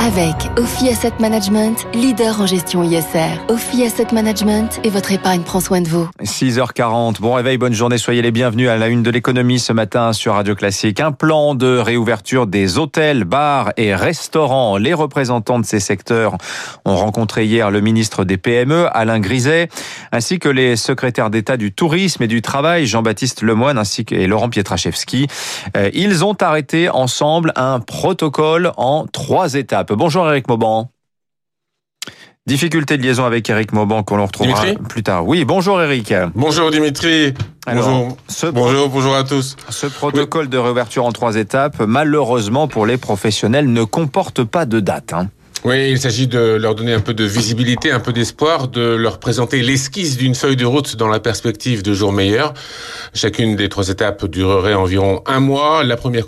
Avec Ophi Asset Management, leader en gestion ISR. Ophi Asset Management et votre épargne prend soin de vous. 6h40, bon réveil, bonne journée, soyez les bienvenus à la une de l'économie ce matin sur Radio Classique. Un plan de réouverture des hôtels, bars et restaurants. Les représentants de ces secteurs ont rencontré hier le ministre des PME, Alain Griset, ainsi que les secrétaires d'État du tourisme et du travail, Jean-Baptiste Lemoine, ainsi que Laurent Pietraszewski. Euh, ils ont arrêté ensemble un protocole en trois étapes. Bonjour Eric Mauban. Difficulté de liaison avec Eric Mauban qu'on retrouvera plus tard. Oui, bonjour Eric. Bonjour Dimitri. bonjour. bonjour, bonjour à tous. Ce protocole de réouverture en trois étapes, malheureusement pour les professionnels, ne comporte pas de date. Hein. Oui, il s'agit de leur donner un peu de visibilité, un peu d'espoir, de leur présenter l'esquisse d'une feuille de route dans la perspective de jours meilleurs. Chacune des trois étapes durerait environ un mois. La première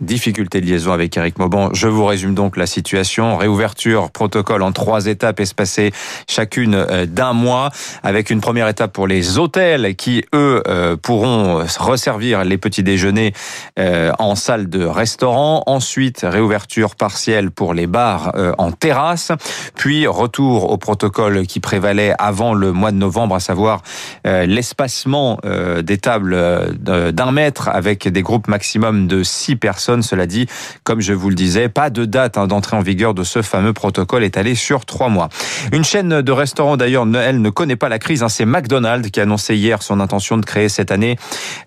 Difficulté de liaison avec Eric Mauban. Je vous résume donc la situation. Réouverture, protocole en trois étapes espacées chacune euh, d'un mois, avec une première étape pour les hôtels qui, eux, euh, pourront resservir les petits déjeuners euh, en salle de restaurant. Ensuite, réouverture partielle pour les bars en terrasse. Puis, retour au protocole qui prévalait avant le mois de novembre, à savoir l'espacement des tables d'un mètre avec des groupes maximum de six personnes cela dit, comme je vous le disais, pas de date hein, d'entrée en vigueur de ce fameux protocole étalé sur trois mois. Une chaîne de restaurants d'ailleurs, elle ne connaît pas la crise. Hein. C'est McDonald's qui a annoncé hier son intention de créer cette année,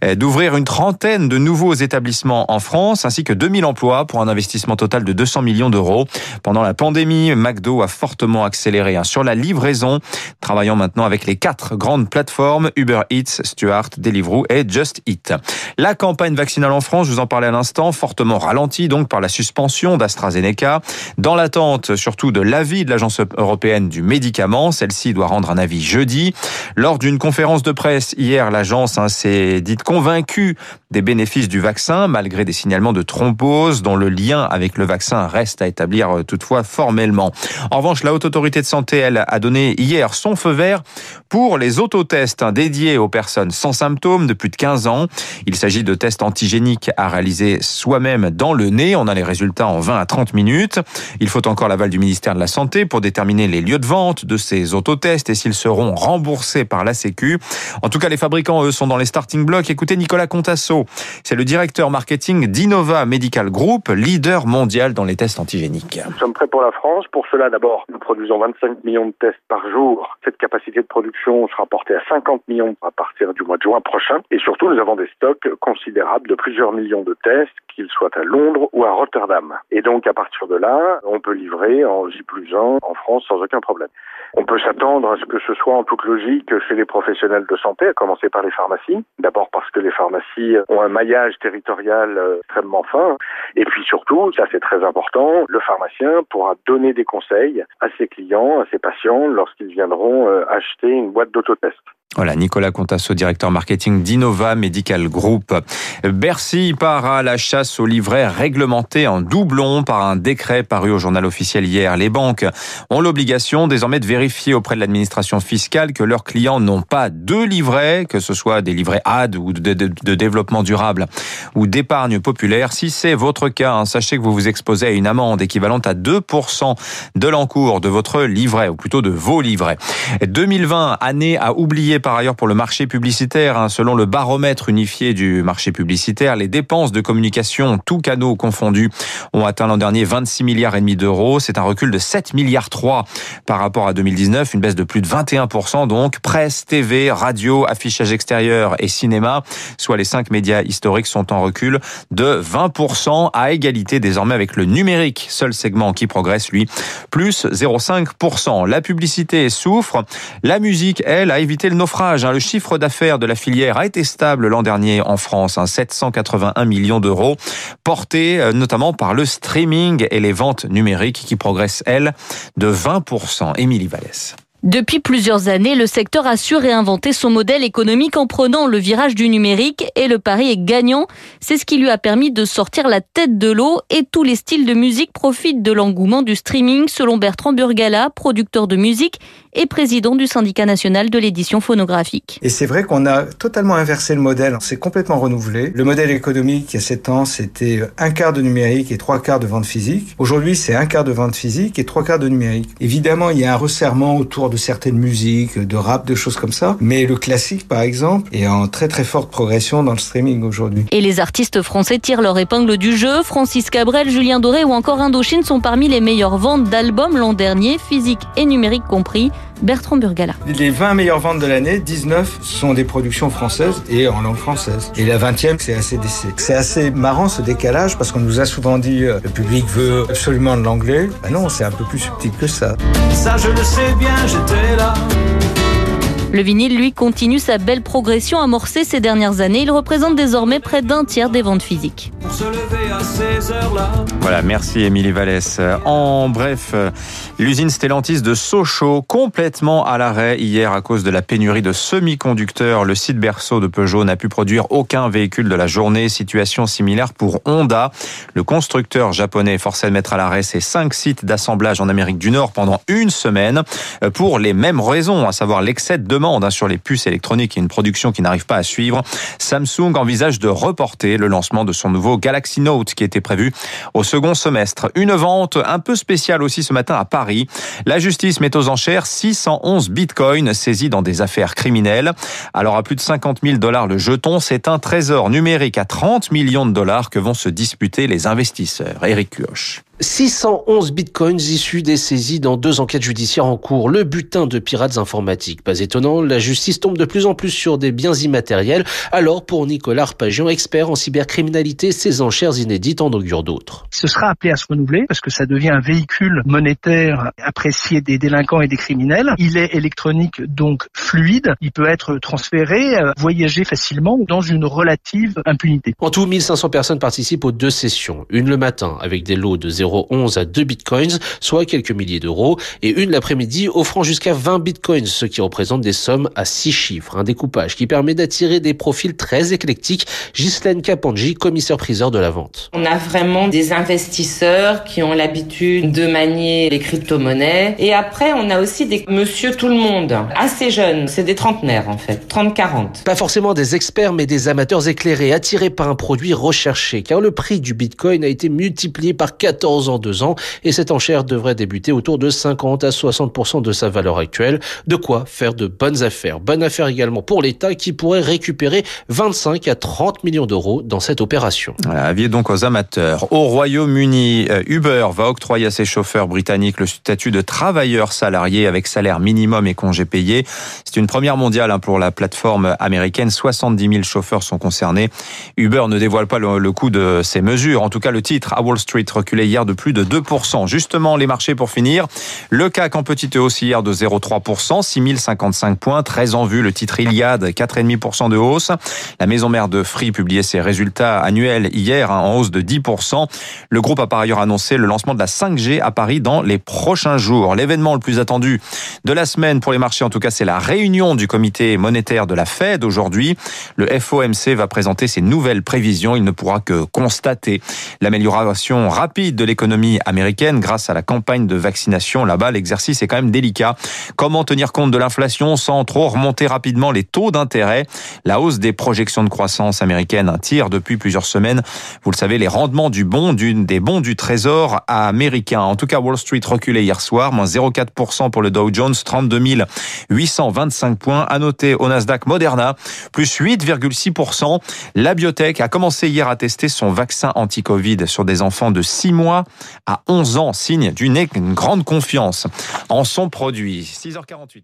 euh, d'ouvrir une trentaine de nouveaux établissements en France, ainsi que 2000 emplois pour un investissement total de 200 millions d'euros. Pendant la pandémie, McDo a fortement accéléré hein, sur la livraison, travaillant maintenant avec les quatre grandes plateformes Uber Eats, Stuart, Deliveroo et Just Eat. La campagne vaccinale en France, je vous en parlais à l'instant, fortement ralenti donc par la suspension d'AstraZeneca. Dans l'attente surtout de l'avis de l'Agence européenne du médicament, celle-ci doit rendre un avis jeudi. Lors d'une conférence de presse hier, l'agence hein, s'est dite convaincue des bénéfices du vaccin, malgré des signalements de thrombose dont le lien avec le vaccin reste à établir euh, toutefois formellement. En revanche, la Haute Autorité de Santé, elle, a donné hier son feu vert pour les autotests hein, dédiés aux personnes sans symptômes de plus de 15 ans. Il s'agit de tests antigéniques à réaliser soi même dans le nez. On a les résultats en 20 à 30 minutes. Il faut encore l'aval du ministère de la Santé pour déterminer les lieux de vente de ces autotests et s'ils seront remboursés par la Sécu. En tout cas, les fabricants, eux, sont dans les starting blocks. Écoutez Nicolas Contasso, c'est le directeur marketing d'Innova Medical Group, leader mondial dans les tests antigéniques. Nous sommes prêts pour la France. Pour cela, d'abord, nous produisons 25 millions de tests par jour. Cette capacité de production sera portée à 50 millions à partir du mois de juin prochain. Et surtout, nous avons des stocks considérables de plusieurs millions de tests qu'ils soient à Londres ou à Rotterdam. Et donc, à partir de là, on peut livrer en J plus 1 en France sans aucun problème. On peut s'attendre à ce que ce soit en toute logique chez les professionnels de santé, à commencer par les pharmacies. D'abord parce que les pharmacies ont un maillage territorial euh, extrêmement fin. Et puis surtout, ça c'est très important, le pharmacien pourra donner des conseils à ses clients, à ses patients, lorsqu'ils viendront euh, acheter une boîte d'autotest. Voilà, Nicolas Contasso, directeur marketing d'Innova Medical Group. Bercy part à la chasse aux livrets réglementés en doublon par un décret paru au journal officiel hier. Les banques ont l'obligation désormais de vérifier auprès de l'administration fiscale que leurs clients n'ont pas deux livrets, que ce soit des livrets AD ou de, développement durable ou d'épargne populaire. Si c'est votre cas, hein, sachez que vous vous exposez à une amende équivalente à 2% de l'encours de votre livret, ou plutôt de vos livrets. 2020, année à oublier par ailleurs pour le marché publicitaire. Hein. Selon le baromètre unifié du marché publicitaire, les dépenses de communication, tous canaux confondus, ont atteint l'an dernier 26 milliards et demi d'euros. C'est un recul de 7 milliards 3 par rapport à 2019, une baisse de plus de 21% donc. Presse, TV, radio, affichage extérieur et cinéma, soit les cinq médias historiques, sont en recul de 20% à égalité désormais avec le numérique, seul segment qui progresse lui, plus 0,5%. La publicité souffre, la musique, elle, a évité le naufrage Hein. Le chiffre d'affaires de la filière a été stable l'an dernier en France, 781 hein. millions d'euros, porté euh, notamment par le streaming et les ventes numériques qui progressent, elles, de 20%. Émilie Vallès. Depuis plusieurs années, le secteur a su réinventer son modèle économique en prenant le virage du numérique et le pari est gagnant. C'est ce qui lui a permis de sortir la tête de l'eau et tous les styles de musique profitent de l'engouement du streaming selon Bertrand Burgala, producteur de musique et président du syndicat national de l'édition phonographique. Et c'est vrai qu'on a totalement inversé le modèle, c'est complètement renouvelé. Le modèle économique il y a 7 ans, c'était un quart de numérique et trois quarts de vente physique. Aujourd'hui, c'est un quart de vente physique et trois quarts de numérique. Évidemment, il y a un resserrement autour de certaines musiques, de rap, de choses comme ça. Mais le classique, par exemple, est en très très forte progression dans le streaming aujourd'hui. Et les artistes français tirent leur épingle du jeu. Francis Cabrel, Julien Doré ou encore Indochine sont parmi les meilleures ventes d'albums l'an dernier, physique et numérique compris. Bertrand Burgala. Les 20 meilleures ventes de l'année, 19 sont des productions françaises et en langue française. Et la 20e, c'est assez C'est assez marrant ce décalage parce qu'on nous a souvent dit euh, le public veut absolument de l'anglais. Ben non, c'est un peu plus subtil que ça. Ça, je le sais bien, j'étais là. Le vinyle, lui, continue sa belle progression amorcée ces dernières années. Il représente désormais près d'un tiers des ventes physiques. Voilà, merci Émilie Vallès. En bref, l'usine Stellantis de Sochaux, complètement à l'arrêt hier à cause de la pénurie de semi-conducteurs. Le site berceau de Peugeot n'a pu produire aucun véhicule de la journée. Situation similaire pour Honda. Le constructeur japonais est forcé de mettre à l'arrêt ses cinq sites d'assemblage en Amérique du Nord pendant une semaine pour les mêmes raisons, à savoir l'excès de sur les puces électroniques et une production qui n'arrive pas à suivre. Samsung envisage de reporter le lancement de son nouveau Galaxy Note qui était prévu au second semestre. Une vente un peu spéciale aussi ce matin à Paris. La justice met aux enchères 611 bitcoins saisis dans des affaires criminelles. Alors à plus de 50 000 dollars le jeton, c'est un trésor numérique à 30 millions de dollars que vont se disputer les investisseurs. Eric Cuoche. 611 bitcoins issus des saisies dans deux enquêtes judiciaires en cours. Le butin de pirates informatiques. Pas étonnant, la justice tombe de plus en plus sur des biens immatériels. Alors, pour Nicolas Arpagian, expert en cybercriminalité, ces enchères inédites en augurent d'autres. Ce sera appelé à se renouveler parce que ça devient un véhicule monétaire apprécié des délinquants et des criminels. Il est électronique, donc fluide. Il peut être transféré, euh, voyager facilement dans une relative impunité. En tout, 1500 personnes participent aux deux sessions. Une le matin avec des lots de 0 0,11 à 2 bitcoins, soit quelques milliers d'euros, et une l'après-midi offrant jusqu'à 20 bitcoins, ce qui représente des sommes à 6 chiffres. Un découpage qui permet d'attirer des profils très éclectiques. Ghislaine Kapanji, commissaire-priseur de la vente. On a vraiment des investisseurs qui ont l'habitude de manier les crypto-monnaies. Et après, on a aussi des monsieur tout le monde, assez jeunes. C'est des trentenaires, en fait. 30-40. Pas forcément des experts, mais des amateurs éclairés, attirés par un produit recherché, car le prix du bitcoin a été multiplié par 14 en deux ans et cette enchère devrait débuter autour de 50 à 60% de sa valeur actuelle. De quoi faire de bonnes affaires. Bonne affaire également pour l'État qui pourrait récupérer 25 à 30 millions d'euros dans cette opération. Voilà, avis donc aux amateurs. Au Royaume-Uni, euh, Uber va octroyer à ses chauffeurs britanniques le statut de travailleurs salariés avec salaire minimum et congés payés. C'est une première mondiale hein, pour la plateforme américaine. 70 000 chauffeurs sont concernés. Uber ne dévoile pas le coût de ces mesures. En tout cas, le titre à Wall Street reculait hier de de plus de 2%. Justement, les marchés pour finir. Le CAC en petite hausse hier de 0,3%, 6055 points, très en vue. Le titre Iliad, 4,5% de hausse. La maison mère de Free publiait ses résultats annuels hier hein, en hausse de 10%. Le groupe a par ailleurs annoncé le lancement de la 5G à Paris dans les prochains jours. L'événement le plus attendu de la semaine pour les marchés, en tout cas, c'est la réunion du comité monétaire de la Fed aujourd'hui. Le FOMC va présenter ses nouvelles prévisions. Il ne pourra que constater l'amélioration rapide de l'économie américaine grâce à la campagne de vaccination. Là-bas, l'exercice est quand même délicat. Comment tenir compte de l'inflation sans trop remonter rapidement les taux d'intérêt? La hausse des projections de croissance américaine tire depuis plusieurs semaines. Vous le savez, les rendements du bon, des bons du trésor américain. En tout cas, Wall Street reculait hier soir, moins 0,4% pour le Dow Jones, 32 825 points. À noter au Nasdaq Moderna, plus 8,6%. La biotech a commencé hier à tester son vaccin anti-Covid sur des enfants de 6 mois à 11 ans, signe d'une grande confiance en son produit. 6h48.